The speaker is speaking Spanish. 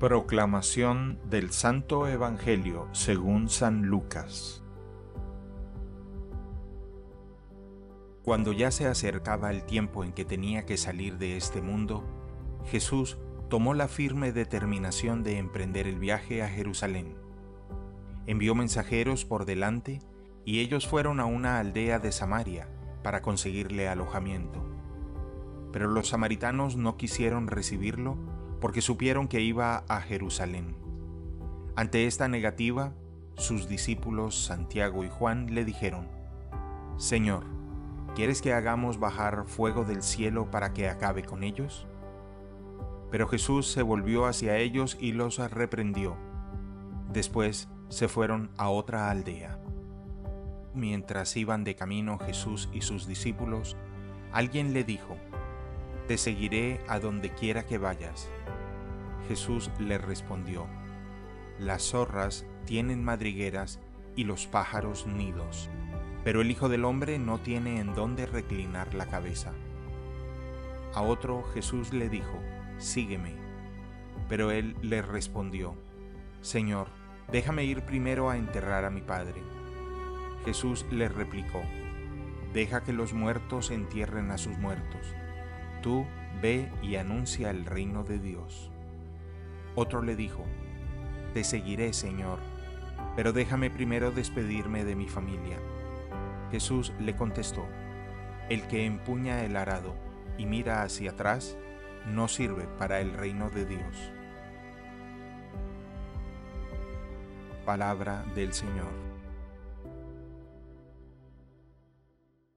Proclamación del Santo Evangelio según San Lucas Cuando ya se acercaba el tiempo en que tenía que salir de este mundo, Jesús tomó la firme determinación de emprender el viaje a Jerusalén. Envió mensajeros por delante y ellos fueron a una aldea de Samaria para conseguirle alojamiento. Pero los samaritanos no quisieron recibirlo porque supieron que iba a Jerusalén. Ante esta negativa, sus discípulos Santiago y Juan le dijeron, Señor, ¿quieres que hagamos bajar fuego del cielo para que acabe con ellos? Pero Jesús se volvió hacia ellos y los reprendió. Después se fueron a otra aldea. Mientras iban de camino Jesús y sus discípulos, alguien le dijo, Te seguiré a donde quiera que vayas. Jesús le respondió, Las zorras tienen madrigueras y los pájaros nidos, pero el Hijo del Hombre no tiene en dónde reclinar la cabeza. A otro Jesús le dijo, Sígueme. Pero él le respondió, Señor, déjame ir primero a enterrar a mi Padre. Jesús le replicó, Deja que los muertos entierren a sus muertos. Tú ve y anuncia el reino de Dios. Otro le dijo, Te seguiré, Señor, pero déjame primero despedirme de mi familia. Jesús le contestó, El que empuña el arado y mira hacia atrás, no sirve para el reino de Dios. Palabra del Señor.